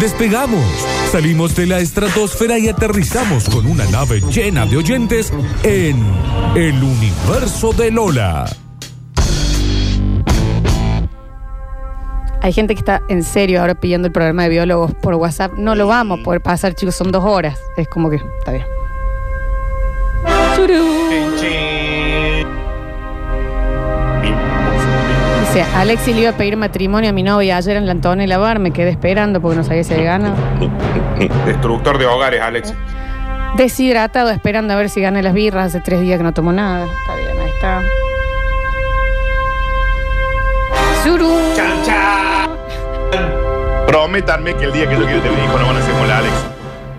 Despegamos, salimos de la estratosfera y aterrizamos con una nave llena de oyentes en el universo de Lola. Hay gente que está en serio ahora pidiendo el programa de biólogos por WhatsApp. No lo vamos a poder pasar, chicos, son dos horas. Es como que, está bien. Churú. Dice, Alexi le iba a pedir matrimonio a mi novia ayer en la Antonella Bar, me quedé esperando porque no sabía si ganado. Destructor de hogares, Alex. Deshidratado, esperando a ver si gana las birras. Hace tres días que no tomo nada. Está bien, ahí está. Churú. Chan, chan. Prométanme que el día que yo quiero tener hijo no van a ser como la Alex.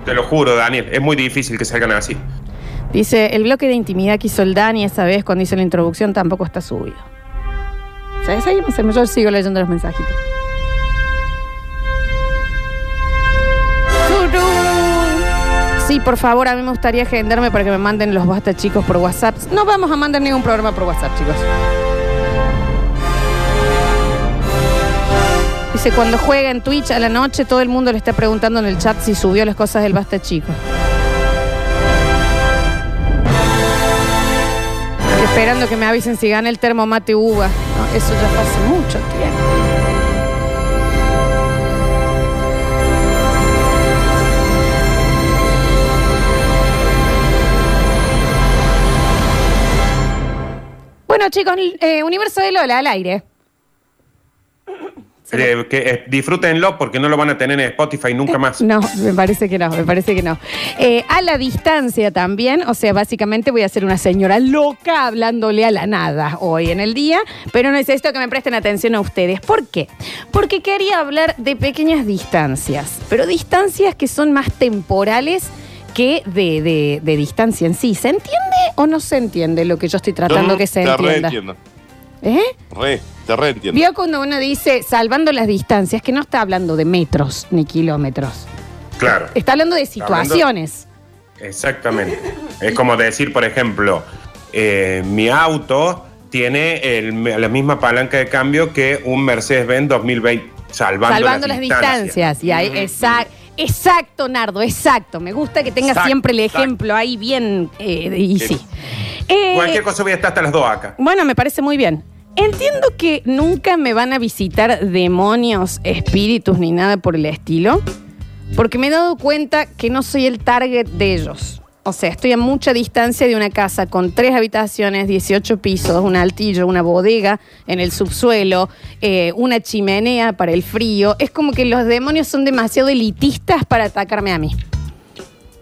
Te lo juro, Daniel. Es muy difícil que salgan así. Dice, el bloque de intimidad que hizo el Dani esa vez cuando hizo la introducción tampoco está subido. ¿Sabes? Seguimos, yo sigo leyendo los mensajitos. Sí, por favor, a mí me gustaría agendarme para que me manden los basta chicos por WhatsApp. No vamos a mandar ningún programa por WhatsApp, chicos. Dice, cuando juega en Twitch a la noche, todo el mundo le está preguntando en el chat si subió las cosas del basta chicos. Esperando que me avisen si gana el termo mate uva. Eso ya fue hace mucho tiempo. Bueno, chicos, eh, Universo de Lola al aire. Eh, que, eh, disfrútenlo porque no lo van a tener en Spotify nunca más. No, me parece que no, me parece que no. Eh, a la distancia también, o sea, básicamente voy a ser una señora loca hablándole a la nada hoy en el día, pero necesito que me presten atención a ustedes. ¿Por qué? Porque quería hablar de pequeñas distancias, pero distancias que son más temporales que de, de- de distancia en sí. ¿Se entiende o no se entiende lo que yo estoy tratando que se entienda? reentiendo. ¿Eh? Re, te reentiendo. Vio cuando uno dice salvando las distancias, que no está hablando de metros ni kilómetros. Claro. Está hablando de hablando- situaciones. Exactamente. Es como decir, por ejemplo, eh, mi auto tiene el- la misma palanca de cambio que un Mercedes-Benz 2020, salvando, Salvando las distancias. Y ahí, exacto. Exacto, Nardo, exacto. Me gusta que tengas Exacto, siempre el exacto. ejemplo ahí bien. eh, y sí. Eh, Cualquier cosa voy a estar hasta las dos acá. Bueno, me parece muy bien. Entiendo que nunca me van a visitar demonios, espíritus ni nada por el estilo, porque me he dado cuenta que no soy el target de ellos. O sea, estoy a mucha distancia de una casa con tres habitaciones, 18 pisos, un altillo, una bodega en el subsuelo, eh, una chimenea para el frío. Es como que los demonios son demasiado elitistas para atacarme a mí.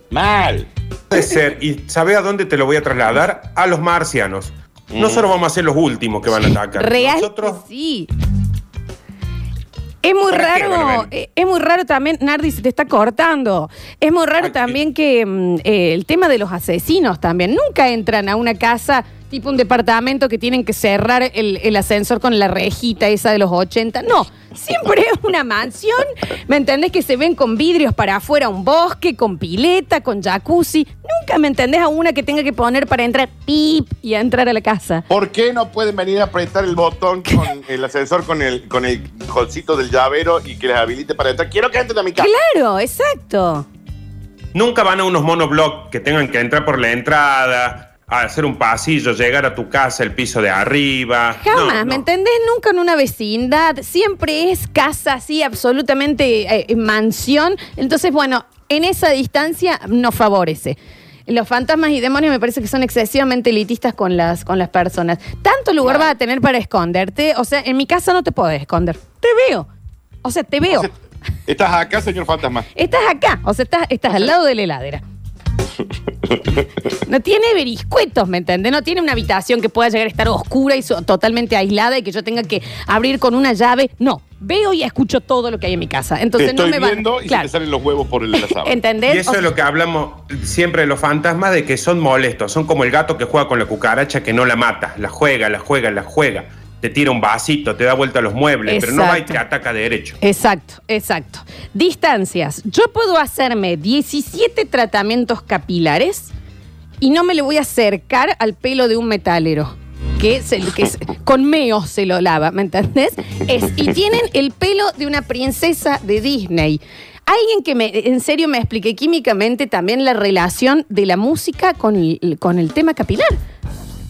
Mal. Puede ser. ¿Y sabe a dónde te lo voy a trasladar? A los marcianos. Mm. Nosotros vamos a ser los últimos que van a atacar. Real Nosotros. sí. Es muy ¿Para qué van a raro, eh, es muy raro también, Nardi se te está cortando. Es muy raro Ay, también que mm, eh, el tema de los asesinos también. Nunca entran a una casa tipo un departamento que tienen que cerrar el, el ascensor con la rejita esa de los 80. No, siempre es una mansión, ¿me entendés? Que se ven con vidrios para afuera, un bosque, con pileta, con jacuzzi. Nunca me entendés a una que tenga que poner para entrar pip y a entrar a la casa. ¿Por qué no pueden venir a apretar el botón con el ascensor con el, con el jolcito del llavero y que les habilite para entrar? Quiero que entren a mi casa. Claro, exacto. Nunca van a unos monoblocks que tengan que entrar por la entrada, hacer un pasillo, llegar a tu casa, el piso de arriba. Jamás, No, no. ¿me entendés? Nunca en una vecindad. Siempre es casa así, absolutamente eh, mansión. Entonces, bueno, en esa distancia nos favorece. Los fantasmas y demonios me parece que son excesivamente elitistas con las, con las personas. Tanto lugar vas a tener para esconderte. O sea, en mi casa no te podés esconder. Te veo. O sea, te veo. Estás acá, señor fantasma. Estás acá. O sea, estás, estás al lado de la heladera. No tiene veriscuetos, ¿me entiendes? No tiene una habitación que pueda llegar a estar oscura y so- totalmente aislada y que yo tenga que abrir con una llave. No, veo y escucho todo lo que hay en mi casa. Entonces te no me van. viendo y Claro. se te salen los huevos por el la sábana. ¿Entendés? Y eso O es lo que hablamos siempre de los fantasmas, de que son molestos. Son como el gato que juega con la cucaracha que no la mata. La juega, la juega, la juega. Te tira un vasito, te da vuelta a los muebles, pero no va y te ataca derecho. Exacto, exacto. Distancias. Yo puedo hacerme 17 tratamientos capilares y no me le voy a acercar al pelo de un metalero. Que, se- que es- con meo se lo lava, ¿me entendés? Es, y tienen el pelo de una princesa de Disney. Alguien que me, en serio me explique químicamente también la relación de la música con el, con el tema capilar.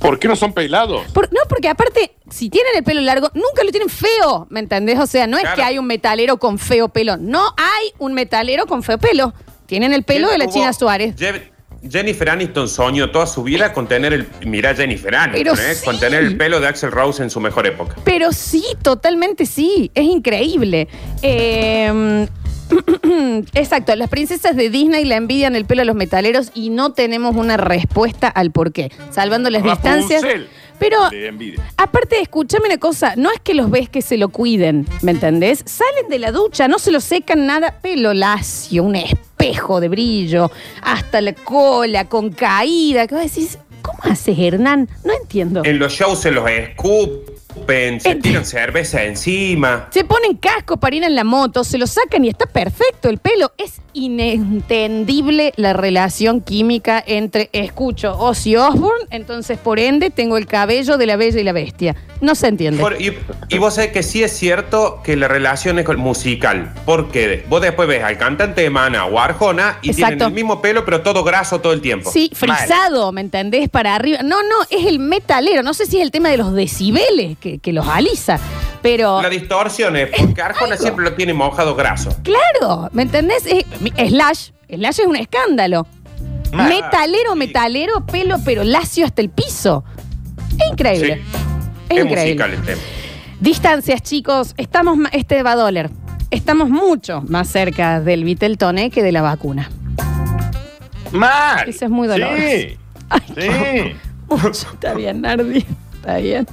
¿Por qué no son pelados? Por- no, porque aparte, si tienen el pelo largo, nunca lo tienen feo, ¿me entendés? O sea, no es Claro. que hay un metalero con feo pelo. No hay un metalero con feo pelo. Tienen el pelo de la Hubo- China Suárez. Je- Jennifer Aniston soñó toda su vida con tener el. Mirá, Jennifer Aniston, Pero ¿eh? sí. Con tener el pelo de Axel Rose en su mejor época. Pero sí, totalmente sí. Es increíble. Eh, exacto, las princesas de Disney la envidian el pelo a los metaleros y no tenemos una respuesta al por qué. Salvando las distancias. Rapunzel. Pero envidia. Aparte, escúchame una cosa, no es que los ves que se lo cuiden, ¿me entendés? Salen de la ducha, no se lo secan nada, pelo lacio, un espejo de brillo, hasta la cola, con caída. Que vos decís, ¿cómo haces, Hernán? No entiendo. En los shows se los escupen, se tiran cerveza encima. Se ponen casco para ir en la moto, se lo sacan y está perfecto el pelo. Es inentendible la relación química entre escucho Ozzy Osbourne, entonces por ende tengo el cabello de la bella y la bestia. No se entiende. Por- y, y vos sabés que sí es cierto que la relación es con- musical. Porque vos después ves al cantante de Mana o Arjona y Exacto. tienen el mismo pelo, pero todo graso todo el tiempo. Sí, frisado, ¿me entendés? Para arriba. No, no, es el metalero. No sé si es el tema de los decibeles que, que los alisa, pero... La distorsión es porque Arjona algo. siempre lo tiene mojado graso. Claro, ¿me entendés? Es- Slash. Slash es un escándalo. Ah, metalero, sí. metalero, pelo, pero lacio hasta el piso. Es increíble. Sí. Es, Es increíble. musical el tema. Distancias, chicos. Estamos, ma- este va a doler. Estamos mucho más cerca del Viteltoné que de la vacuna. Mal. Eso es muy doloroso. Sí. Ay, Sí. Mucho. Está bien, Nardi. Está bien.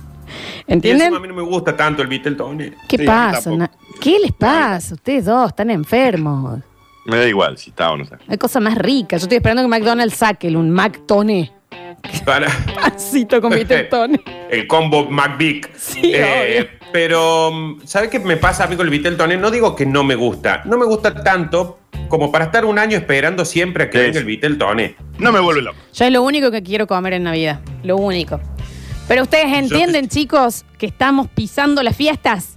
Y ¿Entienden? a mí no me gusta tanto el Beatletone. ¿Qué Sí, pasa? ¿Qué les pasa? Ustedes dos están enfermos. Me da igual si está o no está. Hay cosas más ricas. Yo estoy esperando que McDonald's saque un McTone. Para Pancito con Viteltoné. el combo McVick. Sí, pero, ¿sabes qué me pasa a mí con el Beatletone? No digo que no me gusta. No me gusta tanto como para estar un año esperando siempre a que venga el Beatletone. No me vuelve loco. Yo es lo único que quiero comer en Navidad. Lo único. Pero ustedes entienden, chicos, que estamos pisando las fiestas.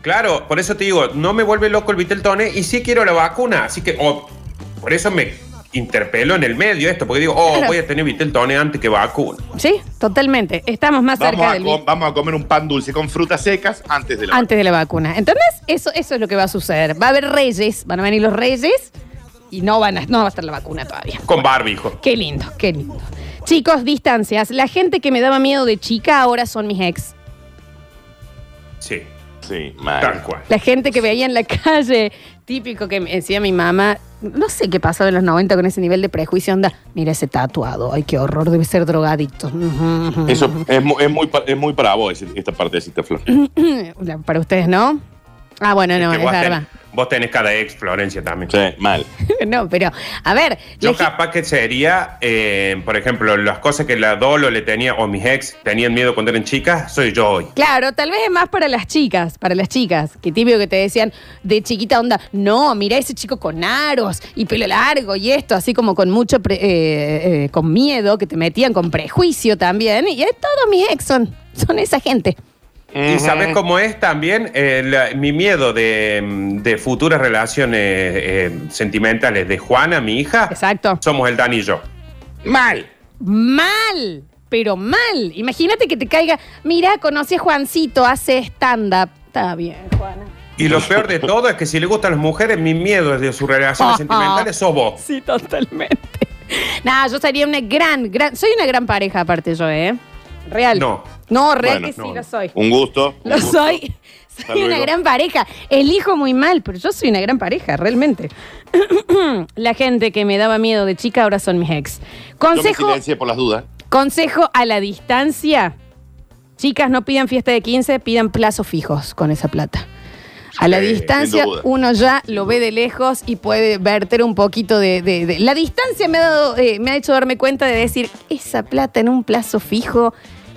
Claro, por eso te digo, no me vuelve loco el Beatletone y sí quiero la vacuna. Así que, oh, por eso me interpelo en el medio esto, porque digo, oh, Claro. voy a tener Beatletone antes que vacuna. Sí, totalmente. Estamos más Vamos cerca a, del vamos a comer un pan dulce con frutas secas antes de la antes de la vacuna. ¿Entendés? Eso, eso es lo que va a suceder. Va a haber reyes, van a venir los reyes y no, van a, no va a estar la vacuna todavía. Con barbijo. Qué lindo, qué lindo. Chicos, distancias. La gente que me daba miedo de chica ahora son mis ex. Sí, Sí, mal. tal cual. La gente que veía en la calle, típico que me decía mi mamá, no sé qué pasaba en los 90 con ese nivel de prejuicio, onda, mira ese tatuado, ay, qué horror, debe ser drogadicto. Eso es, mu- es muy, pa- es muy para vos ese- esta partecita, Flor. Para ustedes, ¿no? Ah, bueno, no, Que es verdad. ten- vos tenés cada ex, Florencia, también. Sí, mal. no, pero, a ver, Yo capaz que sería, eh, por ejemplo, las cosas que la Dolo le tenía, o mis ex tenían miedo cuando eran chicas, soy yo hoy. Claro, tal vez es más para las chicas, para las chicas, que típico que te decían de chiquita onda, no, mira ese chico con aros y pelo largo y esto, así como con mucho, pre- eh, eh, con miedo, que te metían con prejuicio también, y es todos mis ex son, son esa gente. ¿Y sabes cómo es también? Eh, la- mi miedo de, de futuras relaciones eh, sentimentales de Juana, mi hija, Exacto. somos el Dan y yo. Mal. Mal, pero mal. Imagínate que te caiga, mira, conocí a Juancito, hace stand-up. Está bien, Juana. Y lo peor de todo es que si le gustan las mujeres, mi miedo de sus relaciones sentimentales sos vos. Sí, totalmente. Nada, yo sería una gran, gran. Soy una gran pareja, aparte yo, ¿eh? Real. No. No, real Bueno, que sí no. lo soy. Un gusto. un Lo gusto. soy. Hasta Soy una luego. gran pareja. Elijo muy mal, pero yo soy una gran pareja, realmente. La gente que me daba miedo de chica ahora son mis ex. Yo me Consejo, por las dudas. consejo a la distancia. Chicas, no pidan fiesta de 15, pidan plazos fijos con esa plata. A la Sí, distancia, uno ya lo ve de lejos y puede verter un poquito de. de- de- La distancia me ha, dado, eh, me ha hecho darme cuenta de decir, esa plata en un plazo fijo,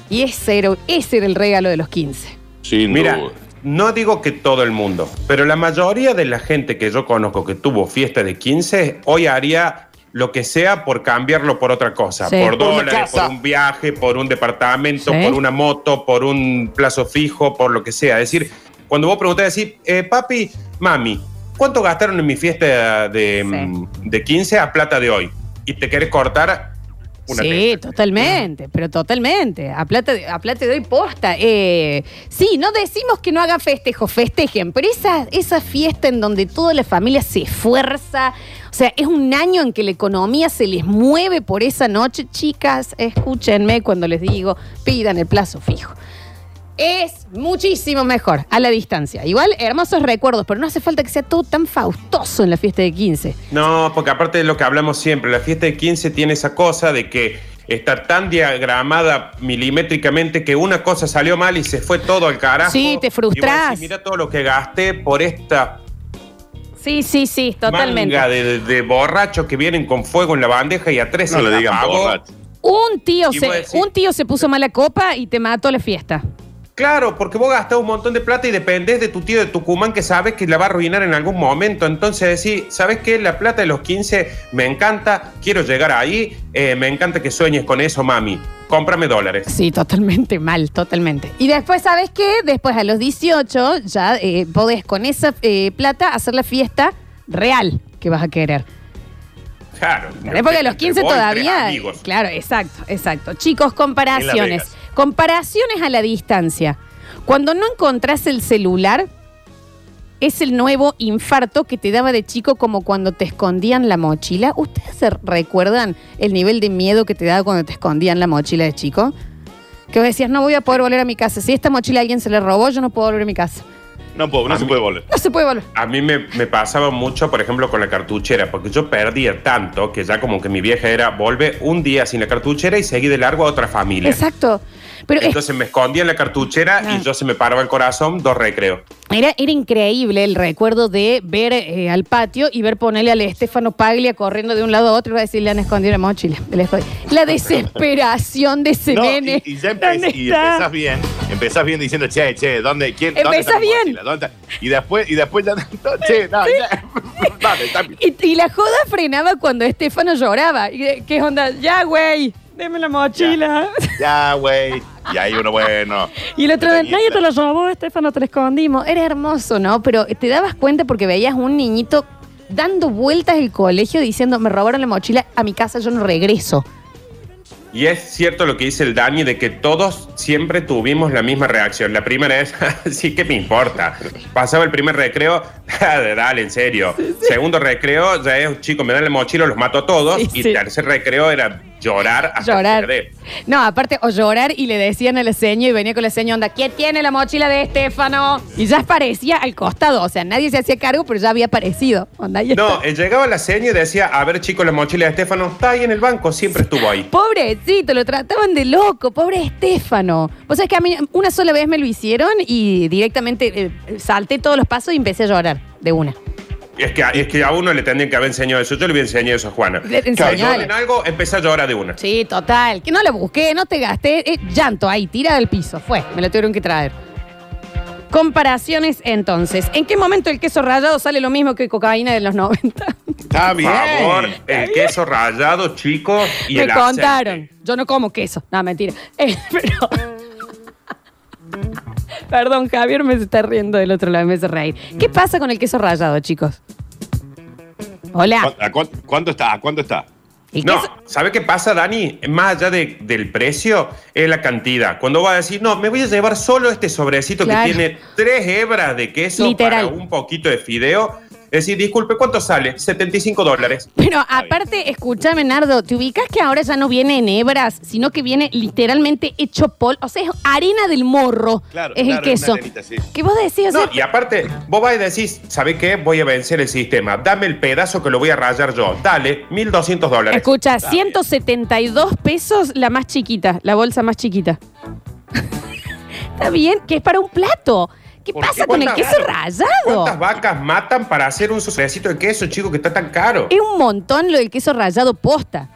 y ese era, ese era el regalo de los 15. Sin Mira, duda. no digo que todo el mundo, pero la mayoría de la gente que yo conozco que tuvo fiesta de 15, hoy haría lo que sea por cambiarlo por otra cosa. Sí. Por Por una dólares, casa. por un viaje, por un departamento, Sí. por una moto, por un plazo fijo, por lo que sea. Es decir, cuando vos preguntás, decir, eh, papi, mami, ¿cuánto gastaron en mi fiesta de, mm, de 15 a plata de hoy? Y te querés cortar una sí, totalmente, pero totalmente. A plata, a plata doy posta. Eh, sí, no decimos que no hagan festejos, festejen, pero esa, esa fiesta en donde toda la familia se esfuerza, o sea, es un año en que la economía se les mueve por esa noche. Chicas, escúchenme cuando les digo, pidan el plazo fijo. Es muchísimo mejor a la distancia. Igual, hermosos recuerdos, pero no hace falta que sea todo tan faustoso en la fiesta de 15. No, porque aparte de lo que hablamos siempre, la fiesta de 15 tiene esa cosa de que está tan diagramada milimétricamente que una cosa salió mal y se fue todo al carajo. Sí, te decís, Mira todo lo que gasté por esta Sí, sí, sí, totalmente. manga de, de borrachos que vienen con fuego en la bandeja y a tres No se la digan borracho. Un tío, se, decís- un tío se puso mala copa y te mató la fiesta. Claro, porque vos gastás un montón de plata y dependés de tu tío de Tucumán que sabes que la va a arruinar en algún momento. Entonces decís, ¿sabes qué? La plata de los 15 me encanta, quiero llegar ahí, eh, me encanta que sueñes con eso, mami. Cómprame dólares. Sí, totalmente mal, totalmente. Y después, ¿sabes qué? Después a los 18 ya eh, podés con esa eh, plata hacer la fiesta real que vas a querer. Claro. Época de los 15 Vos y tres todavía. Claro, exacto, exacto. Chicos, comparaciones. Comparaciones a la distancia. Cuando no encontrás el celular, es el nuevo infarto que te daba de chico como cuando te escondían la mochila. ¿Ustedes se recuerdan el nivel de miedo que te daba cuando te escondían la mochila de chico? Que vos decías, no voy a poder volver a mi casa. Si esta mochila alguien se la robó, yo no puedo volver a mi casa. No puedo, no se puede volver. No se puede volver. A mí me, me pasaba mucho, por ejemplo, con la cartuchera, porque yo perdía tanto que ya como que mi vieja era, volve un día sin la cartuchera y seguí de largo a otra familia. Exacto. Pero es- Entonces me escondía en la cartuchera Ah. y yo se me paraba el corazón, dos recreos. Era, era increíble el recuerdo de ver eh, al patio y ver ponerle al Estefano Paglia corriendo de un lado a otro y va a decir, le han escondido la mochila. Le escondí". La desesperación de ese No, nene. y, y ya ¿Dónde empe- y está? empezás bien, empezás bien diciendo, che, che, ¿dónde, quién, dónde Empezás está mi bien. mochila? ¿Dónde está? Y después, y después ya, no, che, no, ya, dale. Y, y la joda frenaba cuando Estefano lloraba. Y, ¿Qué onda? Ya, güey, deme la mochila. Ya, güey. Y ahí uno, bueno. Y el otro, Tenía nadie te la robó, Estefano, te la escondimos. Era hermoso, ¿no? Pero te dabas cuenta porque veías un niñito dando vueltas el colegio diciendo, me robaron la mochila, a mi casa yo no regreso. Y es cierto lo que dice el Dani de que todos siempre tuvimos la misma reacción. La primera es, sí que me importa. Pasaba el primer recreo, dale, en serio. Segundo recreo, ya es, chicos, me dan la mochila, los mato a todos. Sí, y tercer recreo era llorar hasta Llorar. perder. No, aparte, o llorar y le decían a la seño y venía con la seño, onda, ¿quién tiene la mochila de Estefano? Y ya aparecía al costado, o sea, nadie se hacía cargo, pero ya había aparecido. Onda, No, está. llegaba la seña y decía, a ver chicos, la mochila de Estefano está ahí en el banco, siempre estuvo ahí. Pobrecito, lo trataban de loco, pobre Estefano. Vos sabés que a mí una sola vez me lo hicieron y directamente eh, salté todos los pasos y empecé a llorar de una. Es que, es que a uno le tendrían que haber enseñado eso. Yo le voy a enseñar eso a Juana. Le- enseñale. en algo empecé a llorar de una. Sí, total. Que no la busqué, no te gasté. eh, llanto ahí, tira del piso. Fue, me lo tuvieron que traer. Comparaciones entonces. ¿En qué momento el queso rallado sale lo mismo que cocaína de los 90? Está Por bien. favor, el queso rallado, chicos, y me el contaron. aceite. Yo no como queso. No, mentira. Eh, pero. Perdón, Javier me está riendo del otro lado, me hace reír. ¿Qué pasa con el queso rallado, chicos? Hola. ¿A cuán- ¿Cuánto está? ¿A cuánto está? No, ¿sabe qué pasa, Dani? Más allá de- del precio, es la cantidad. Cuando va a decir, no, me voy a llevar solo este sobrecito Claro. que tiene tres hebras de queso Literal. para un poquito de fideo, decir, disculpe, ¿cuánto sale? 75 dólares. Pero aparte, escúchame, Nardo, ¿te ubicas que ahora ya no viene en hebras, sino que viene literalmente hecho pol? O sea, es harina del morro. Claro, es claro, el queso. una telita, sí. ¿Qué vos decís? O No, y aparte, vos vas y decís, ¿sabe qué? Voy a vencer el sistema. Dame el pedazo que lo voy a rayar yo. Dale, 1.200 dólares. Escucha, bien. 172 pesos la más chiquita, la bolsa más chiquita. Está bien, que es para un plato. ¿Qué ¿Por pasa con el ¿Cuántas- queso rallado? ¿Cuántas vacas matan para hacer un sobrecito de queso, chico, que está tan caro? Es un montón lo del queso rallado posta.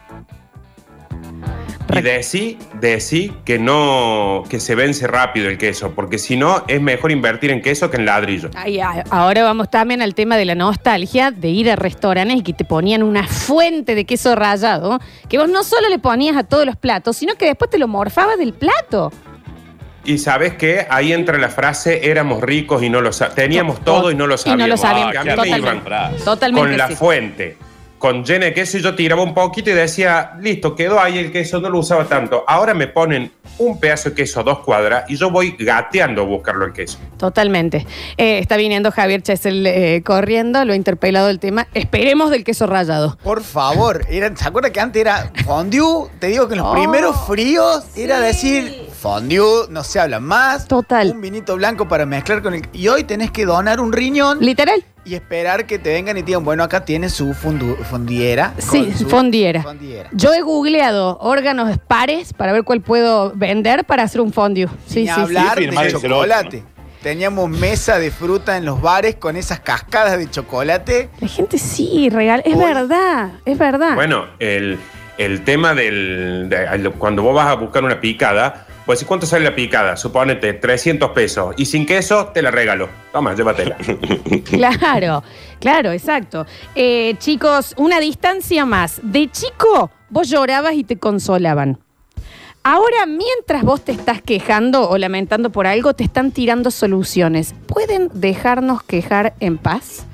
Y decí, decí que no, que se vence rápido el queso, porque si no, es mejor invertir en queso que en ladrillo. Ay, ay, ahora vamos también al tema de la nostalgia de ir a restaurantes y que te ponían una fuente de queso rallado, que vos no solo le ponías a todos los platos, sino que después te lo morfabas del plato. Y sabes que ahí entra la frase éramos ricos y no lo teníamos todo y no lo Y sabíamos. no lo sabíamos. Que a mí me Totalmente. iban Totalmente. con la sí. fuente, con llena de queso y yo tiraba un poquito y decía, listo, quedó ahí el queso, no lo usaba tanto. Ahora me ponen un pedazo de queso a dos cuadras y yo voy gateando a buscarlo el queso. Totalmente. Eh, está viniendo Javier Chesel eh, corriendo, lo ha interpelado el tema. Esperemos del queso rallado. Por favor, era- ¿se acuerda que antes era fondue? Te digo que en los Oh, primeros fríos era decir fondue, no se habla más. Total. Un vinito blanco para mezclar con el. Y hoy tenés que donar un riñón Literal. y esperar que te vengan y te digan, bueno, acá tiene su fundu- fondiera. Sí, su fondiera. fondiera. Yo he googleado órganos pares para ver cuál puedo vender para hacer un fondue. Sí, Ni sí, sí. hablar Sí, de chocolate. Teníamos mesa de fruta en los bares con esas cascadas de chocolate. La gente sí, regal. Es verdad, es verdad. Bueno, el, el tema del. de- cuando vos vas a buscar una picada, pues ¿cuánto sale la picada? Suponete 300 pesos. Y sin queso, te la regalo. Toma, llévatela. Claro, claro, exacto. Eh, chicos, una distancia más. De chico, vos llorabas y te consolaban. Ahora, mientras vos te estás quejando o lamentando por algo, te están tirando soluciones. ¿Pueden dejarnos quejar en paz?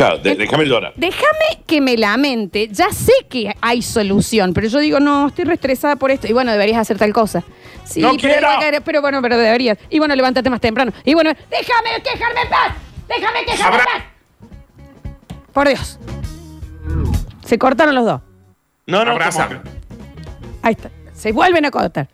Claro, de- déjame llorar. Déjame que me lamente. Ya sé que hay solución, pero yo digo, no, estoy reestresada por esto. Y bueno, deberías hacer tal cosa. Sí, ¡No pero, quiero! igual que- pero bueno, pero deberías. Y bueno, levántate más temprano. Y bueno, déjame quejarme en paz. Déjame quejarme en paz. Por Dios. Se cortaron los dos. No, no, Abrázame. ¿cómo Ahí está. Se vuelven a cortar.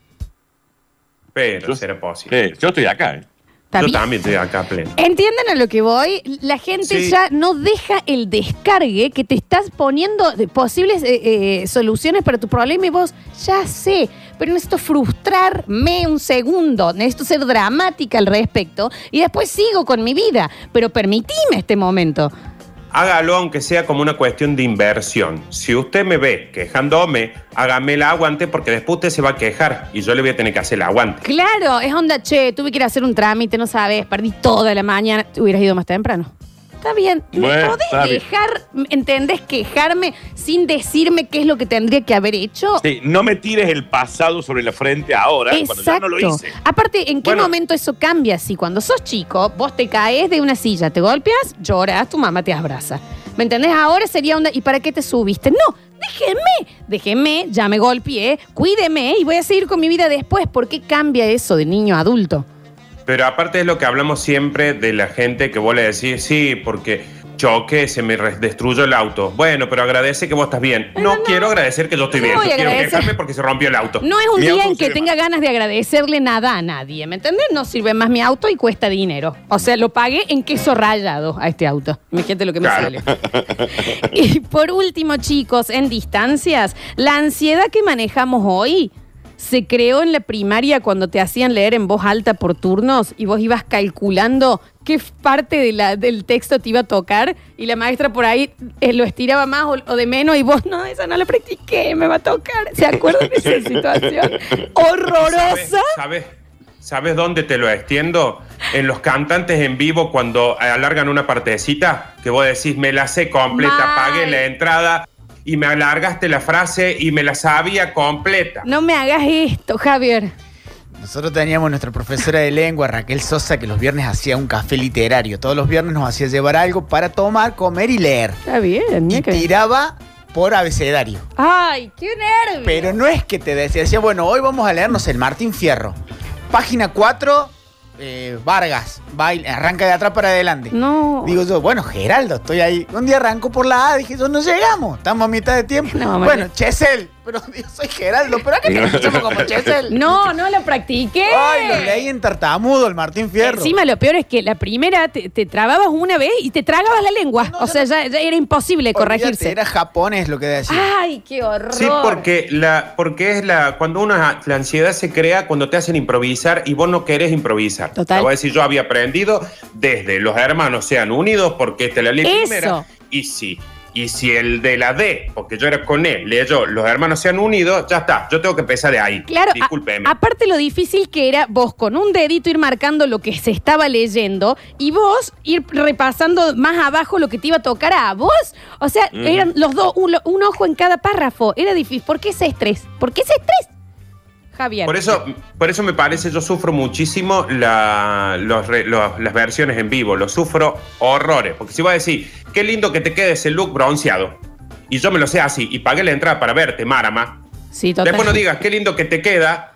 Pero Yo- será posible. yo estoy acá, ¿eh? ¿Está Yo también estoy acá pleno. ¿Entienden a lo que voy? La gente Sí. ya no deja el descargue que te estás poniendo de posibles eh, eh, soluciones para tu problema y vos ya sé, pero necesito frustrarme un segundo, necesito ser dramática al respecto y después sigo con mi vida, pero permitime este momento. Hágalo aunque sea como una cuestión de inversión. Si usted me ve quejándome, hágame el aguante porque después usted se va a quejar y yo le voy a tener que hacer el aguante. Claro, es onda, che, tuve que ir a hacer un trámite, no sabes, perdí toda la mañana, hubieras ido más temprano. Está bien, ¿me Bueno, podés está bien. dejar, entendés, quejarme sin decirme qué es lo que tendría que haber hecho? Sí, no me tires el pasado sobre la frente ahora, cuando ya no lo hice. Aparte, ¿en qué Bueno. momento eso cambia? Si cuando sos chico, vos te caes de una silla, te golpeas, lloras, tu mamá te abraza. ¿Me entendés? Ahora sería onda, ¿y para qué te subiste? No, déjenme, déjenme, ya me golpeé, cuídeme y voy a seguir con mi vida después. ¿Por qué cambia eso de niño a adulto? Pero aparte es lo que hablamos siempre de la gente que vos le decís, sí, porque choque, se me destruyó el auto. Bueno, pero agradece que vos estás bien. No, quiero agradecer que yo estoy No bien. voy Yo a quiero quejarme porque se rompió el auto. No es un Mi día en que tenga ganas de agradecerle nada a nadie, ¿me entendés? No sirve más mi auto y cuesta dinero. O sea, lo pagué en queso rayado a este auto. Imagínate lo que me Claro. sale. Y por último, chicos, en distancias, la ansiedad que manejamos hoy se creó en la primaria cuando te hacían leer en voz alta por turnos y vos ibas calculando qué parte de la- del texto te iba a tocar y la maestra por ahí eh, lo estiraba más o, o de menos y vos, no, esa no la practiqué, me va a tocar. ¿Se acuerdan de esa situación? Horrorosa. ¿Sabes, sabes, sabes dónde te lo extiendo? En los cantantes en vivo cuando alargan una partecita, que vos decís, me la sé completa, Mal. pagué la entrada y me alargaste la frase y me la sabía completa. No me hagas esto, Javier. Nosotros teníamos nuestra profesora de lengua, Raquel Sosa, que los viernes hacía un café literario. Todos los viernes nos hacía llevar algo para tomar, comer y leer. Está bien, Y que- tiraba por abecedario. Ay, qué nervio. Pero no es que te decía, decía, bueno, hoy vamos a leernos el Martín Fierro. Página 4, eh, Vargas, baile, arranca de atrás para adelante. No. Digo yo, bueno, Geraldo, estoy ahí. Un día arranco por la A, dije yo, no llegamos, estamos a mitad de tiempo. No, bueno. Chesel, pero yo soy Geraldo, pero acá te escuchamos como Chesel. No, no lo practiqué. Ay, lo leí en tartamudo el Martín Fierro. Encima lo peor es que la primera te, te trababas una vez y te tragabas la lengua. No, o sea, ya, ya era imposible Olvídate, corregirse. Era japonés lo que decía. Ay, qué horror. Sí, porque la, porque es la, cuando una, la ansiedad se crea cuando te hacen improvisar y vos no querés improvisar. Total. Te voy a decir, yo había aprendido desde los hermanos sean unidos porque esta es la ley Eso. primera. Y sí. Y si el de la D, porque yo era con él, leyó los hermanos sean unidos, ya está. Yo tengo que empezar de ahí. Claro, a- Discúlpeme. aparte lo difícil que era vos con un dedito ir marcando lo que se estaba leyendo y vos ir repasando más abajo lo que te iba a tocar a vos. O sea, eran los dos, un, un ojo en cada párrafo. Era difícil. ¿Por qué ese estrés? ¿Por qué ese estrés? Javier. Por eso, por eso me parece, yo sufro muchísimo la- los re- los- las versiones en vivo, lo sufro horrores. Porque si voy a decir, qué lindo que te quede ese look bronceado, y yo me lo sé así, y pagué la entrada para verte, Marama, Sí, total. después no digas, qué lindo que te queda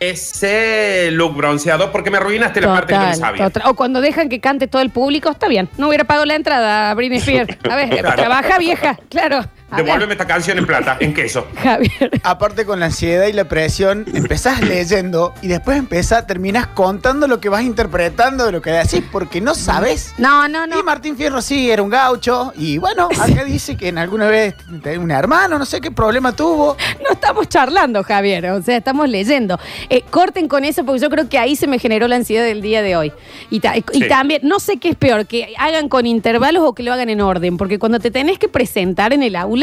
ese look bronceado, porque me arruinaste la parte que no sabía. total. O cuando dejan que cante todo el público, está bien. No hubiera pagado la entrada Britney Spears. A ver, Claro. trabaja vieja, claro. Devuélveme esta canción en plata, en queso. Javier. Aparte con la ansiedad y la presión, empezás leyendo y después empezás, terminas contando lo que vas interpretando de lo que decís, porque no sabes. No, no, no. Y Martín Fierro sí, era un gaucho. Y bueno, acá dice que en alguna vez tenía un hermano, no sé qué problema tuvo. No estamos charlando, Javier. O sea, estamos leyendo. Eh, corten con eso porque yo creo que ahí se me generó la ansiedad del día de hoy. Y, ta- y Sí. también, no sé qué es peor, que hagan con intervalos o que lo hagan en orden. Porque cuando te tenés que presentar en el aula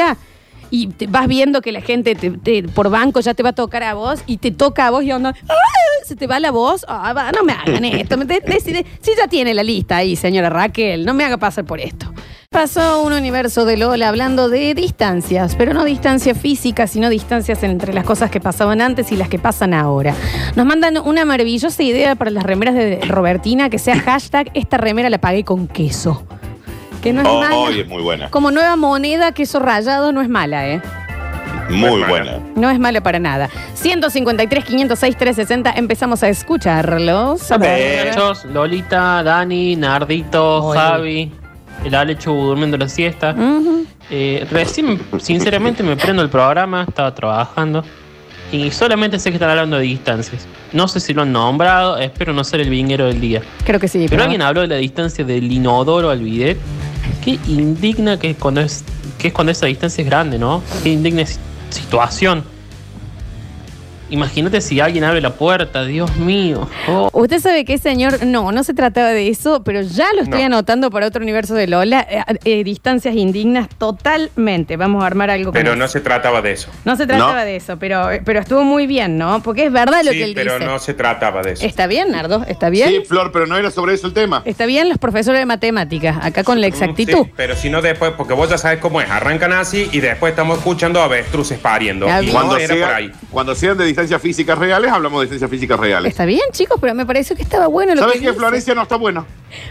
y te vas viendo que la gente te- te- por banco ya te va a tocar a vos y te toca a vos y onda, ¡ah! se te va la voz. Ah, va, no me hagan esto. Me- de- decide- Si ya tiene la lista ahí, señora Raquel, no me haga pasar por esto. Pasó un universo de Lola hablando de distancias, pero no distancias físicas, sino distancias entre las cosas que pasaban antes y las que pasan ahora. Nos mandan una maravillosa idea para las remeras de Robertina, que sea hashtag, esta remera la pagué con queso. Que no es Oh, mala. hoy es muy buena. Como nueva moneda, queso rallado no es mala, ¿eh? Muy Buena. buena. No es mala para nada. 153, 506, 360, empezamos a escucharlos. A ver. Muchachos, Lolita, Dani, Nardito, Oye. Javi, el Alechu durmiendo la siesta. Ujú. Eh, recién, sinceramente, me prendo el programa, estaba trabajando. Y solamente sé que están hablando de distancias. No sé si lo han nombrado, espero no ser el vinguero del día. Creo que sí. Pero alguien habló de la distancia del inodoro al bidet. Qué indigna que cuando es, que es cuando esa distancia es grande, ¿no? Qué indigna si- situación. Imagínate si alguien abre la puerta, Dios mío. Oh. Usted sabe que, señor, no, no se trataba de eso, pero ya lo estoy No. anotando para otro universo de Lola. Eh, eh, distancias indignas totalmente. Vamos a armar algo con Pero eso. no se trataba de eso. No se trataba No. de eso, pero, pero estuvo muy bien, ¿no? Porque es verdad lo Sí, que él pero dice. no se trataba de eso. Está bien, Nardo, está bien. Sí, Flor, pero no era sobre eso el tema. Está bien los profesores de matemáticas, acá con la exactitud. Sí, pero si no después, porque vos ya sabes cómo es, arrancan así y después estamos escuchando avestruces pariendo. Y no Cuando, era por ahí. cuando sean de distancias físicas reales, hablamos de distancias físicas reales. Está bien, chicos, pero me pareció que estaba bueno lo ¿Sabes que qué, dice. Florencia? No está bueno.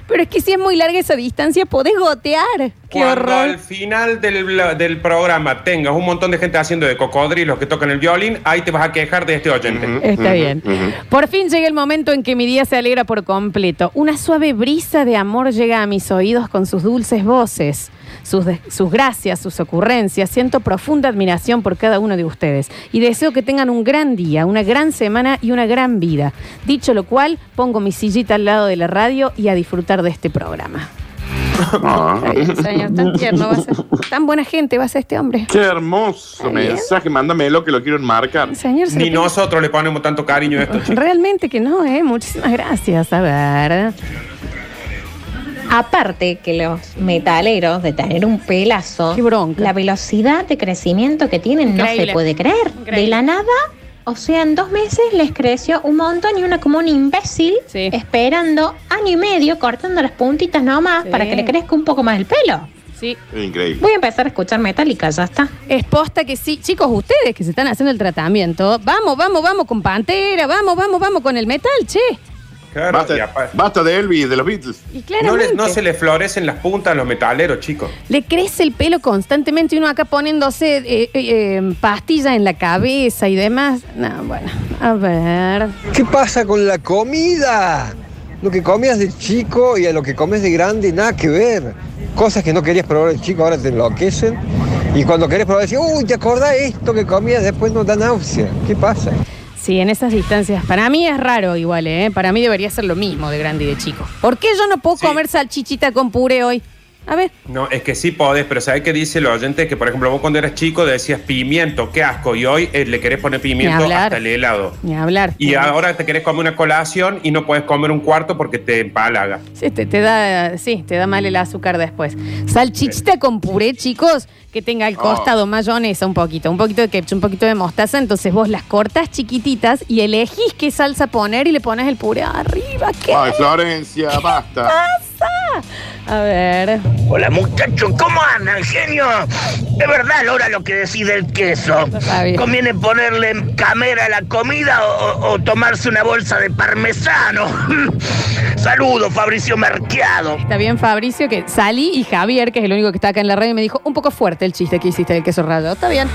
Pero es que si es muy larga esa distancia, podés gotear. Qué Cuando horror. al final del, del programa tengas un montón de gente haciendo de cocodrilos que tocan el violín, ahí te vas a quejar de este oyente. Ujú. Está Ujú, bien. ujú. Por fin llega el momento en que mi día se alegra por completo. Una suave brisa de amor llega a mis oídos con sus dulces voces, sus, de- sus gracias, sus ocurrencias. Siento profunda admiración por cada uno de ustedes y deseo que tengan un gran día, una gran semana y una gran vida. Dicho lo cual, pongo mi sillita al lado de la radio y a disfrutar de este programa. Ah. Señor, tan tierno va a ser. Tan buena gente va a ser este hombre. Qué hermoso mensaje. Mándamelo que lo quiero enmarcar. Señor, se Ni nosotros le ponemos tanto cariño a esto. Realmente que no, ¿eh? Muchísimas gracias. A ver. Aparte que los metaleros de tener un pelazo, Qué bronca. la velocidad de crecimiento que tienen no se puede creer. Increíble. De la nada, o sea, en dos meses les creció un montón y una como un imbécil Sí. esperando año y medio cortando las puntitas nomás Sí. para que le crezca un poco más el pelo. Sí. Increíble. Voy a empezar a escuchar Metallica, ya está. Es posta que sí. Chicos, ustedes que se están haciendo el tratamiento, vamos, vamos, vamos con Pantera, vamos, vamos, vamos con el metal, che. Claro, Basta, de Elvis, de los Beatles. Y no, claramente. le- no se le florecen las puntas a los metaleros, chicos. Le crece el pelo constantemente y uno acá poniéndose eh, eh, eh, pastillas en la cabeza y demás. No, bueno, a ver. ¿Qué pasa con la comida? Lo que comías de chico y a lo que comes de grande, nada que ver. Cosas que no querías probar de chico ahora te enloquecen. Y cuando querés probar, decís, uy, ¿te acordás esto que comías? Después no da náusea. ¿Qué pasa? Sí, en esas distancias. Para mí es raro igual, ¿eh? Para mí debería ser lo mismo de grande y de chico. ¿Por qué yo no puedo Sí. comer salchichita con puré hoy? A ver. No, es que sí podés, pero ¿sabes qué dice el oyente? Que, por ejemplo, vos cuando eras chico decías pimiento, qué asco, y hoy eh, le querés poner pimiento hasta el helado. Ni hablar. Y ahora te querés comer una colación y no puedes comer un cuarto porque te empalaga. Sí, te, te da, sí, te da mal el azúcar después. Salchichita con puré, chicos, que tenga al costado mayonesa un poquito, un poquito de ketchup, un poquito de mostaza. Entonces vos las cortas chiquititas y elegís qué salsa poner y le pones el puré arriba. ¿Qué Ay, Florencia, basta. Pasa? A ver. Hola muchachos, ¿cómo andan, genio? Es verdad, Laura, lo que decís del queso. No. ¿Conviene ponerle camera a la comida o, o tomarse una bolsa de parmesano? Saludos, Fabricio Merquiado. Está bien, Fabricio, que salí y Javier, que es el único que está acá en la radio, me dijo un poco fuerte el chiste que hiciste del queso rallado. Está bien.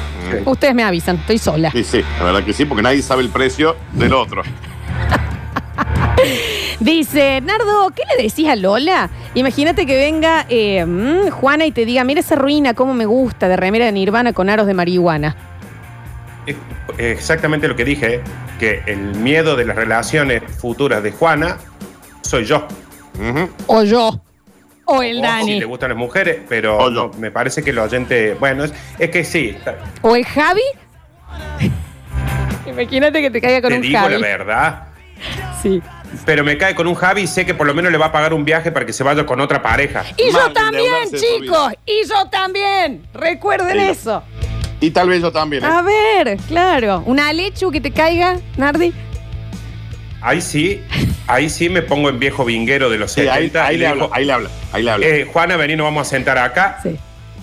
Ustedes me avisan, estoy sola. Sí, sí, la verdad que sí, porque nadie sabe el precio del otro. Dice, Nardo, ¿qué le decís a Lola? Imagínate que venga eh, mm, Juana y te diga, mira esa ruina, cómo me gusta, de remera de Nirvana con aros de marihuana. Es exactamente lo que dije, que el miedo de las relaciones futuras de Juana soy yo. O yo. O el O Dani. Si le gustan las mujeres, pero no, me parece que el oyente. Bueno, es, es que sí. está- O el Javi. Imagínate que te caiga con te un digo Javi. la verdad. Sí. Pero me cae con un Javi y sé que por lo menos le va a pagar un viaje para que se vaya con otra pareja. Y yo también, chicos. Y yo también. Recuerden Sí. eso. Y tal vez yo también. ¿eh? A ver, claro. Una lechu que te caiga, Nardi. Ahí sí, ahí sí me pongo en viejo vinguero de los Sí, ahí, 70 ahí le digo, ahí le habla, ahí le habla. eh, Juana, vení, nos vamos a sentar acá. Sí.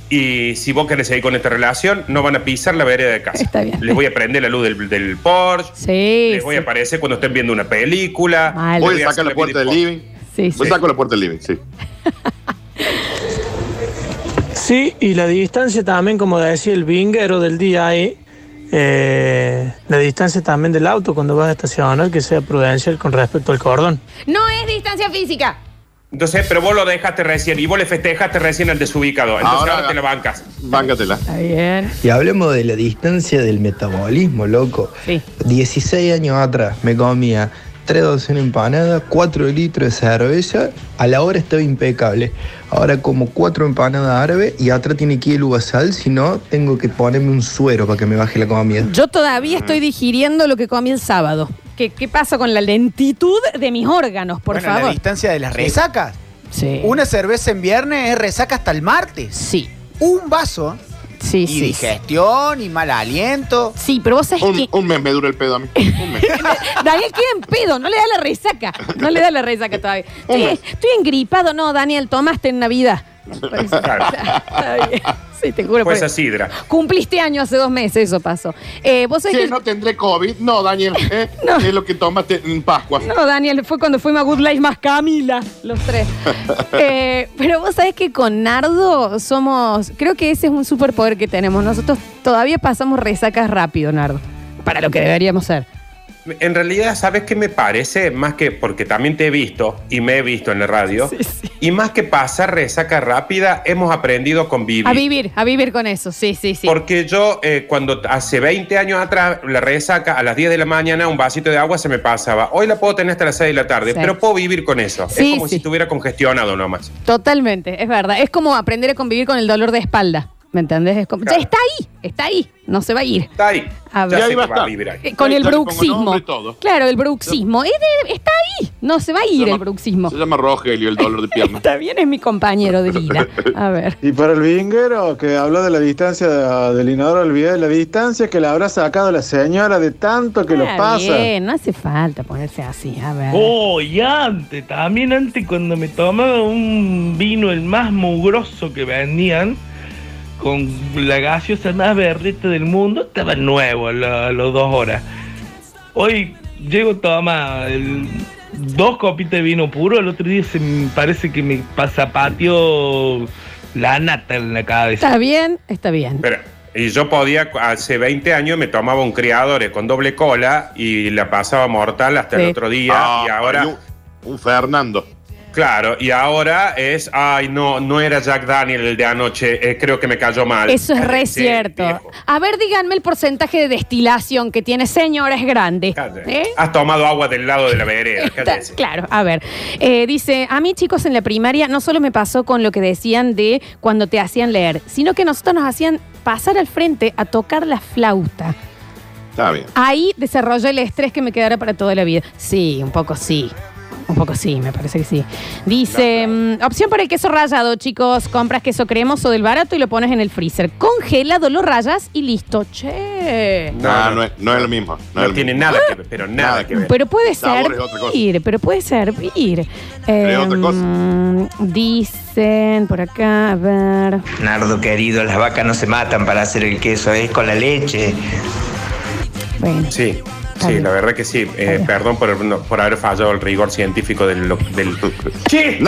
Y si vos querés seguir con esta relación, no van a pisar la vereda de casa. Está bien. Les voy a prender la luz del, del Porsche. Sí. Les voy a aparecer cuando estén viendo una película. Mal. Voy a sacar la puerta del living. Sí, Voy sí. a sacar la puerta del living, sí. Sí, y la distancia también, como decía el vinguero del día ahí, eh, la distancia también del auto cuando vas a estacionar, que sea prudencial con respecto al cordón. No es distancia física. Entonces, pero vos lo dejaste recién y vos le festejaste recién al desubicado. Entonces ahora, Ahora- te la bancas. Báncatela. Está bien. Y hablemos de la distancia del metabolismo, loco. Sí. 16 años atrás me comía 3 docenas de empanadas, 4 litros de cerveza, a la hora estaba impecable. Ahora como 4 empanadas árabes y atrás tiene que ir el uvasal, si no tengo que ponerme un suero para que me baje la comida. Yo todavía estoy digiriendo lo que comí el sábado. ¿Qué, qué pasa con la lentitud de mis órganos, por bueno, la favor? distancia de las resacas. Sí. Una cerveza en viernes es resaca hasta el martes. Sí. Un vaso Sí, y sí. sí. digestión y mal aliento. Sí, pero vos sabés Un, que. un mes me dura el pedo a mí. Un mes. Daniel queda en pedo, no le da la resaca. No le da la resaca todavía. Estoy, estoy engripado, no, Daniel, tomaste en Navidad. Está bien. Sí, te juro. Esa sidra. Cumpliste año hace dos meses, eso pasó. Eh, vos sabés Sí, que. no tendré COVID. No, Daniel. ¿eh? No. Es lo que tomaste en Pascua. No, Daniel, fue cuando fuimos a Good Life más Camila, los tres. Eh, pero vos sabés que con Nardo somos. Creo que ese es un superpoder que tenemos. Nosotros todavía pasamos resacas rápido, Nardo. Para lo que deberíamos ser. En realidad, ¿sabes qué me parece? Más que, porque también te he visto y me he visto en la radio, y más que pasar resaca rápida, hemos aprendido a convivir. A vivir, a vivir con eso. Sí, sí, sí. Porque yo, eh, cuando hace 20 años atrás, la resaca a las 10 de la mañana, un vasito de agua se me pasaba. Hoy la puedo tener hasta las 6 de la tarde, Sí. pero puedo vivir con eso. Es como si estuviera congestionado nomás. Totalmente, es verdad. Es como aprender a convivir con el dolor de espalda. ¿Me entendés? Es como- Claro. Ya está ahí, está ahí. No se va a ir. Está ahí. A Ya ver. sé va a a estar. vivir ahí. Eh, Con Ahí el está, le pongo bruxismo. nombre y todo. Claro, el bruxismo. Es de- está ahí. No se va a ir el bruxismo. Se llama Rogelio, el dolor de pierna. Está bien, es mi compañero de vida. A ver. Y para el vinguero que habló de la distancia de- del inodoro al video, la distancia que le habrá sacado la señora de tanto que lo Está pasa. bien, no hace falta ponerse así. A ver. Oh, y antes, también antes cuando me tomaba un vino el más mugroso que vendían, con la gaseosa más berreta del mundo, estaba nuevo a, la- a las dos horas. Hoy llego a tomar el- dos copitas de vino puro, el otro día se me parece que me pasapateó la nata en la cabeza. Está bien, está bien. Pero, y yo podía, hace 20 años me tomaba un criador con doble cola y la pasaba mortal hasta Sí. el otro día. Ah, y ahora. un Fernando. Claro, y ahora es, ay, no, no era Jack Daniel el de anoche, eh, creo que me cayó mal. Eso es re Sí, cierto. viejo. A ver, díganme el porcentaje de destilación que tiene, señora, es grande. ¿Eh? Has tomado agua del lado de la vereda. Claro, a ver. Eh, dice, a mí chicos en la primaria no solo me pasó con lo que decían de cuando te hacían leer, sino que nosotros nos hacían pasar al frente a tocar la flauta. Está bien. Ahí desarrollé el estrés que me quedará para toda la vida. Sí, un poco sí. Un poco sí, me parece que sí. Dice, mm, opción para el queso rallado, chicos. Compras queso cremoso del barato y lo pones en el freezer. Congelado, lo rayas y listo. Che. No, no, es, no es lo mismo. No, es lo tiene mismo. nada que ver, pero nada que ver. Pero puede Sabor es otra cosa. servir, pero puede servir. Es otra cosa. Em, Dicen por acá, a ver. Nardo querido, las vacas no se matan para hacer el queso, es con la leche. Bueno. Sí, sí, la verdad que sí. Eh, perdón por, no- por haber fallado el rigor científico del, del chiste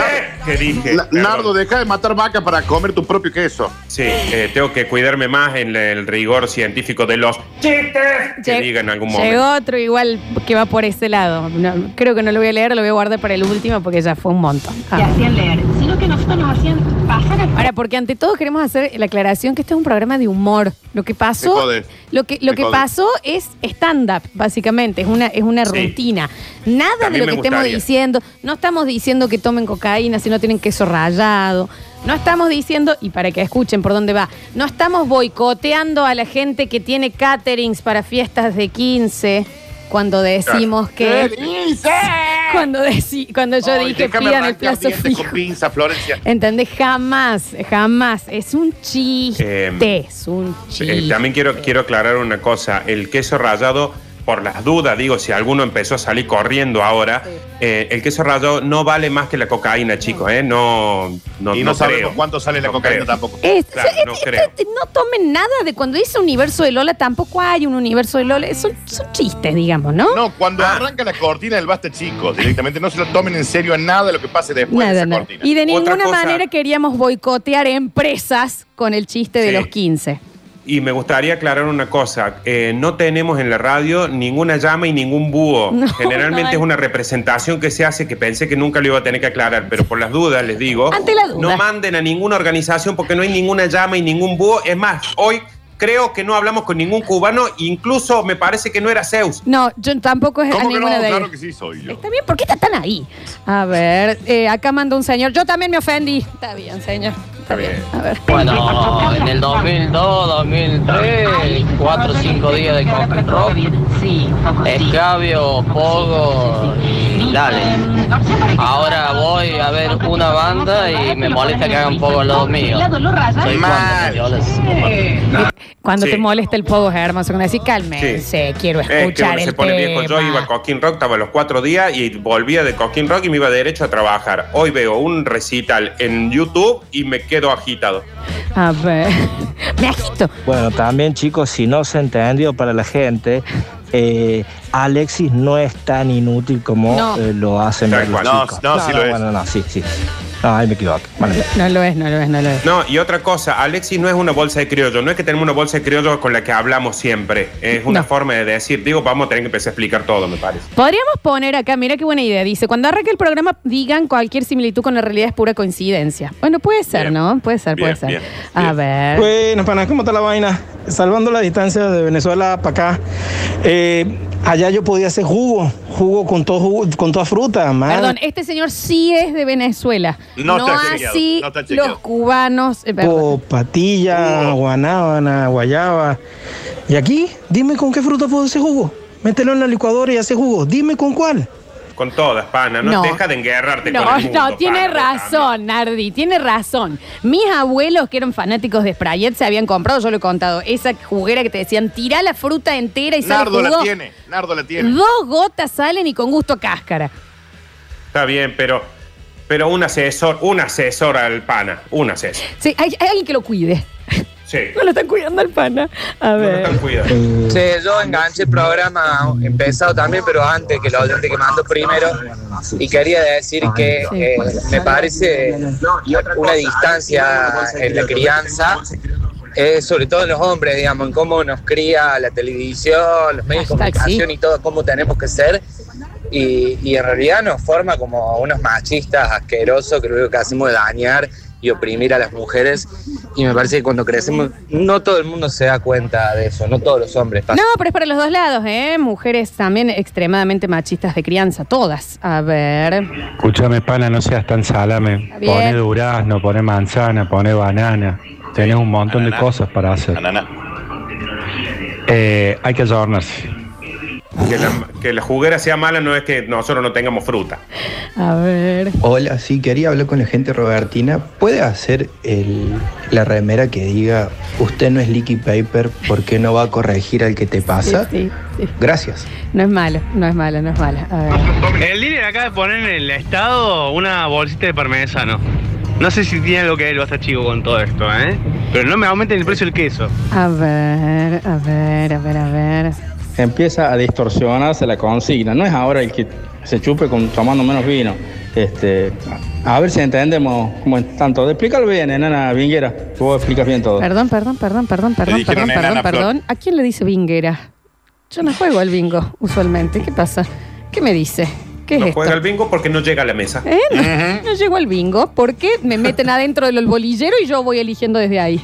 que dije. Na- Nardo, deja de matar vacas para comer tu propio queso. Sí, eh, tengo que cuidarme más en el rigor científico de los chistes que diga en algún momento. Llegó otro igual que va por ese lado. No, creo que no lo voy a leer, lo voy a guardar para el último porque ya fue un montón. Ah. hacían leer, sino que nosotros nos hacían pasar al Ahora, porque ante todo queremos hacer la aclaración que este es un programa de humor. Lo que pasó, lo que, lo que pasó es stand-up, básicamente. Es una, es una Sí. rutina. Nada de lo que estemos diciendo. No estamos diciendo que tomen cocaína si no tienen queso rallado. No estamos diciendo, y para que escuchen por dónde va, no estamos boicoteando a la gente que tiene caterings para fiestas de 15 cuando decimos que. Cuando, deci- cuando yo Ay, dije pidan el plazo fijo. con pinza, Florencia. ¿Entendés? Jamás, jamás. Es un chiste. Eh, es un Eh, chiste. también quiero, quiero aclarar una cosa. El queso rallado, por las dudas, digo, si alguno empezó a salir corriendo ahora, eh, el queso rallado no vale más que la cocaína, chicos, ¿eh? No, no, Y no no sabemos creo. cuánto sale la No cocaína creo. tampoco. Es- Claro, es- no es- creo. es- no tomen nada de cuando dice universo de Lola, tampoco hay un universo de Lola. Son, son chistes, digamos, ¿no? No, cuando Ah. arranca la cortina del Basta Chicos, directamente no se lo tomen en serio a nada de lo que pase después de Nada, esa nada. cortina. Y de ninguna cosa- manera queríamos boicotear empresas con el chiste de los 15. Y me gustaría aclarar una cosa. eh, no tenemos en la radio ninguna llama y ningún búho. No, Generalmente no es una representación que se hace que pensé que nunca lo iba a tener que aclarar, pero por las dudas les digo, Ante la duda. no manden a ninguna organización porque no hay ninguna llama y ningún búho. Es más, hoy creo que no hablamos con ningún cubano, incluso me parece que no era Zeus. No, yo tampoco es a ¿Cómo que no? ninguna de ellas. Claro que sí soy yo. Está bien, ¿por qué está tan ahí? A ver, eh, acá manda un señor. Yo también me ofendí. Está bien, señor. Está bien. A ver. Bueno, en el 2002, 2003, 4 o 5 días de cock and rock, escabio, pogo y dale. Ahora voy a ver una banda y me molesta que hagan pogo al lado mío. Soy Mal. cuando Sí. te molesta el pogo es hermoso. Cuando decís, cálmense, quiero que escuchar se pone tema. viejo. Yo iba a Coquín Rock, estaba los cuatro días y volvía de Coquín Rock y me iba derecho a trabajar. Hoy veo un recital en YouTube y me quedo agitado. A ver. Me agito. Bueno, también chicos, si no se entendió para la gente, eh, Alexis no es tan inútil como No. eh, lo hacen los cual. No, chicos. no, sí lo es. Bueno, no, sí, sí. No, ahí me equivoco. Vale. No lo es, no lo es, no lo es. No, y otra cosa, Alexis no es una bolsa de criollo, no es que tenemos una bolsa de criollo con la que hablamos siempre, es una No. forma de decir, digo, vamos a tener que empezar a explicar todo, me parece. Podríamos poner acá, mira qué buena idea. Dice, cuando arranque el programa, digan cualquier similitud con la realidad es pura coincidencia. Bueno, puede ser, ¿no? Puede ser, puede Bien, ser. bien, A ver. Bueno, pana, ¿cómo está la vaina? Salvando la distancia de Venezuela para acá. Eh, allá yo podía hacer jugo, jugo con, todo jugo- con toda fruta. man. Perdón, este señor sí es de Venezuela. No está chequeado, así no está chequeado. los cubanos. eh. O patilla, guanábana, guayaba. Y aquí, dime con qué fruta puedo hacer jugo. Mételo en la licuadora y hace jugo. Dime con cuál. Con todas, pana, no, No. deja de enguerrarte No, con el mundo, no, tiene pana. razón, Nardi, tiene razón. Mis abuelos, que eran fanáticos de Sprayet, se habían comprado, yo lo he contado, esa juguera que te decían, tira la fruta entera y sale Nardo la tiene, Nardo la tiene. Dos gotas salen y con gusto cáscara. Está bien, pero, pero un asesor, un asesor al pana, un asesor. Sí, hay, hay alguien que lo cuide. Sí. No lo están cuidando al pana. A ver. Sí, yo enganché el programa empezado también, pero antes que lo oyente que mandó primero. Y quería decir que eh, me parece una distancia en la crianza, eh, sobre todo en los hombres, digamos, en cómo nos cría la televisión, los medios de sí. comunicación y todo, cómo tenemos que ser. Y, y en realidad nos forma como unos machistas asquerosos que lo único que hacemos es dañar y oprimir a las mujeres. Y me parece que cuando crecemos, no todo el mundo se da cuenta de eso, no todos los hombres. No, pero es para los dos lados, ¿eh? Mujeres también extremadamente machistas de crianza, todas. A ver. Escúchame, pana, no seas tan salame. Pone durazno, pone manzana, pone banana. Tenés un montón de cosas para hacer. Eh, hay que adornarse. Que la, que la juguera sea mala no es que nosotros no tengamos fruta. A ver. Hola, sí, quería hablar con la gente robertina. ¿Puede hacer el- la remera que diga, usted no es leaky paper, ¿por qué no va a corregir al que te pasa? Sí, sí, sí. Gracias. No es malo, no es malo, no es malo. A ver. El líder acaba de poner en el estado una bolsita de parmesano. No sé si tiene algo que ver el basta chico con todo esto, ¿eh? Pero no me aumenten el precio del queso. A ver, a ver, a ver, a ver. Empieza a distorsionarse la consigna. No es ahora el que se chupe con, tomando menos vino. Este, a ver si entendemos cómo es tanto. Explícalo bien, enana vinguera. Vos explicas bien todo. Perdón, perdón, perdón, perdón, perdón, perdón, perdón, perdón. ¿A quién le dice vinguera? Yo no juego al bingo, usualmente. ¿Qué pasa? ¿Qué me dice? ¿Qué es No esto? juega al bingo porque no llega a la mesa. ¿Eh? No, no llego al bingo porque me meten adentro del bolillero y yo voy eligiendo desde ahí.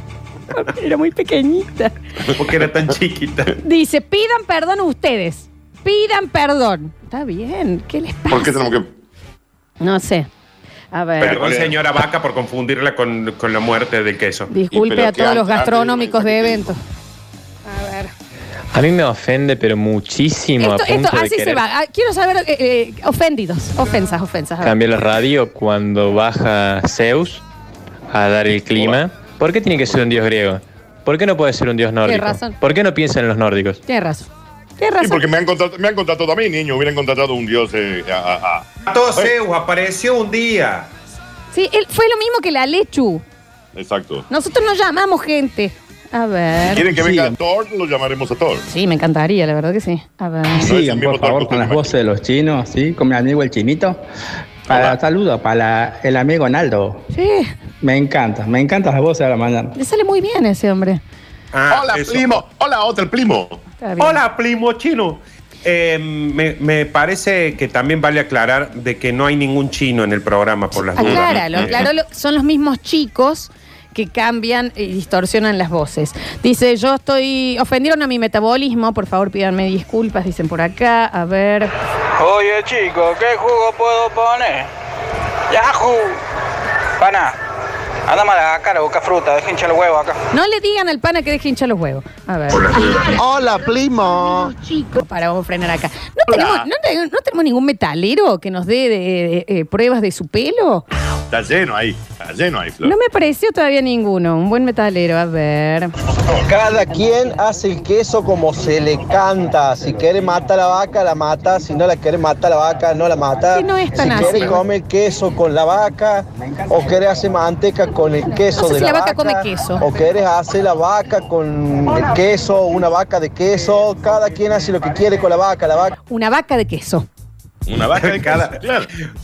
Era muy pequeñita. Porque era tan chiquita. Dice, pidan perdón ustedes. Pidan perdón. Está bien. ¿Qué les pasa? ¿Por qué tenemos que.? No sé. A ver. Perdón, señora Vaca, por confundirla con, con la muerte del queso. Disculpe a todos los gastronómicos de eventos. A ver. A mí me ofende, pero muchísimo, Esto, a punto esto de así se va. Ah, quiero saber, eh, eh, ofendidos. Ofensas, ofensas. A ver. cambiar la radio cuando baja Zeus a dar el clima. ¿Por qué tiene que ser un dios griego? ¿Por qué no puede ser un dios nórdico? razón. ¿Por qué no piensan en los nórdicos? Tienes razón. Tienes Sí, razón. porque me han, contratado, me han contratado a mí, niño. Hubieran contratado a un dios. eh, a- a- a- Zeus apareció un día. Sí, él, fue lo mismo que la lechu. Exacto. Nosotros no llamamos gente. A Si ver. quieren que venga Thor, lo llamaremos a Thor. Sí, me encantaría, la verdad que sí. A ver. Sigan, por favor, con las voces de los chinos, ¿sí? Con mi amigo el chinito. Para, saludo para la- el amigo Naldo. Sí, Me encanta, me encantan las voces de la mañana. le sale muy bien ese hombre. Hola, primo. Hola, otro primo. Hola, primo chino. Eh, me, me parece que también vale aclarar de que no hay ningún chino en el programa por las dudas. Acláralo, Eh, acláralo. Son los mismos chicos que cambian y distorsionan las voces. Dice, yo estoy... Ofendieron a mi metabolismo, por favor pídanme disculpas, dicen por acá. A ver... Oye, chico, ¿qué jugo puedo poner? Yahoo. Pana, anda mal acá, la boca fruta, dejen hinchar los huevos acá. No le digan al pana que deje hinchar los huevos. A ver. Hola, primo. Chico, para, vamos a frenar acá. ¿No tenemos, no, te- no tenemos ningún metalero que nos dé de- de- eh, pruebas de su pelo? Está lleno ahí. Está lleno ahí, Flor. No me pareció todavía ninguno. Un buen metalero, a ver. Cada quien hace el queso como se le canta. Si quiere matar a la vaca, la mata. Si no la quiere matar a la vaca, no la mata. Sí, no es tan si así. quiere comer queso con la vaca, o quiere hacer manteca con el queso No sé de si la, la vaca vaca, come queso. o quieres hacer la vaca con el queso, una vaca de queso. Cada quien hace lo que quiere con la vaca. La vaca. Una vaca de queso. Una vaca de cada,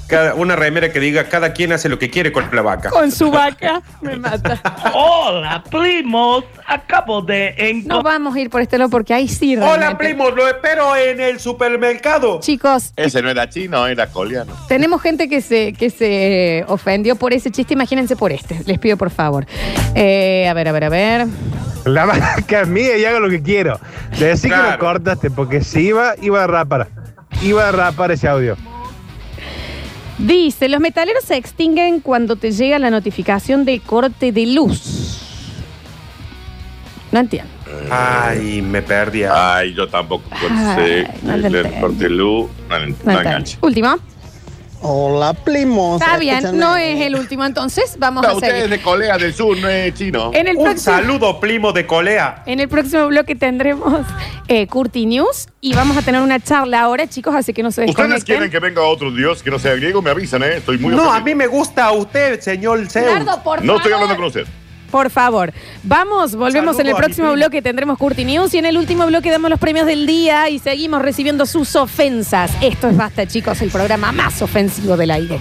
cada- Una remera que diga cada quien hace lo que quiere con la vaca. Con su vaca. Me mata. Hola, primos. Acabo de encontrar. No vamos a ir por este lado porque ahí sí Hola, primos, lo espero en el supermercado. Chicos, Ese no era chino, era coreano. tenemos gente que se, que se ofendió por ese chiste. Imagínense por este. Les pido por favor. Eh, a ver, a ver, a ver. La vaca es mía y hago lo que quiero. Decí que Claro. lo cortaste, porque si iba, iba a rapar. Iba a rapar ese audio. Dice, los metaleros se extinguen cuando te llega la notificación de corte de luz. No entiendo. Ay, me perdí. Ay, yo tampoco Ay, sé. no el del corte luz, no, no No entiendo. Hola, primos. Está bien, no es el último entonces. Vamos No, a usted es seguir. de Corea del Sur, no es chino. En el Un próximo- saludo, primo de colea. En el próximo bloque tendremos eh, Curti News y vamos a tener una charla ahora, chicos, así que no se ¿Ustedes desconecten. quieren que venga otro dios que no sea griego? Me avisan, ¿eh? Estoy muy No, ofendido. a mí me gusta a usted, señor Zeus. Nardo, por No estoy hablando con usted. Por favor, vamos, volvemos Saludo en el próximo bloque, tendremos Curti News y en el último bloque damos los premios del día y seguimos recibiendo sus ofensas. Esto es Basta, chicos, el programa más ofensivo del aire.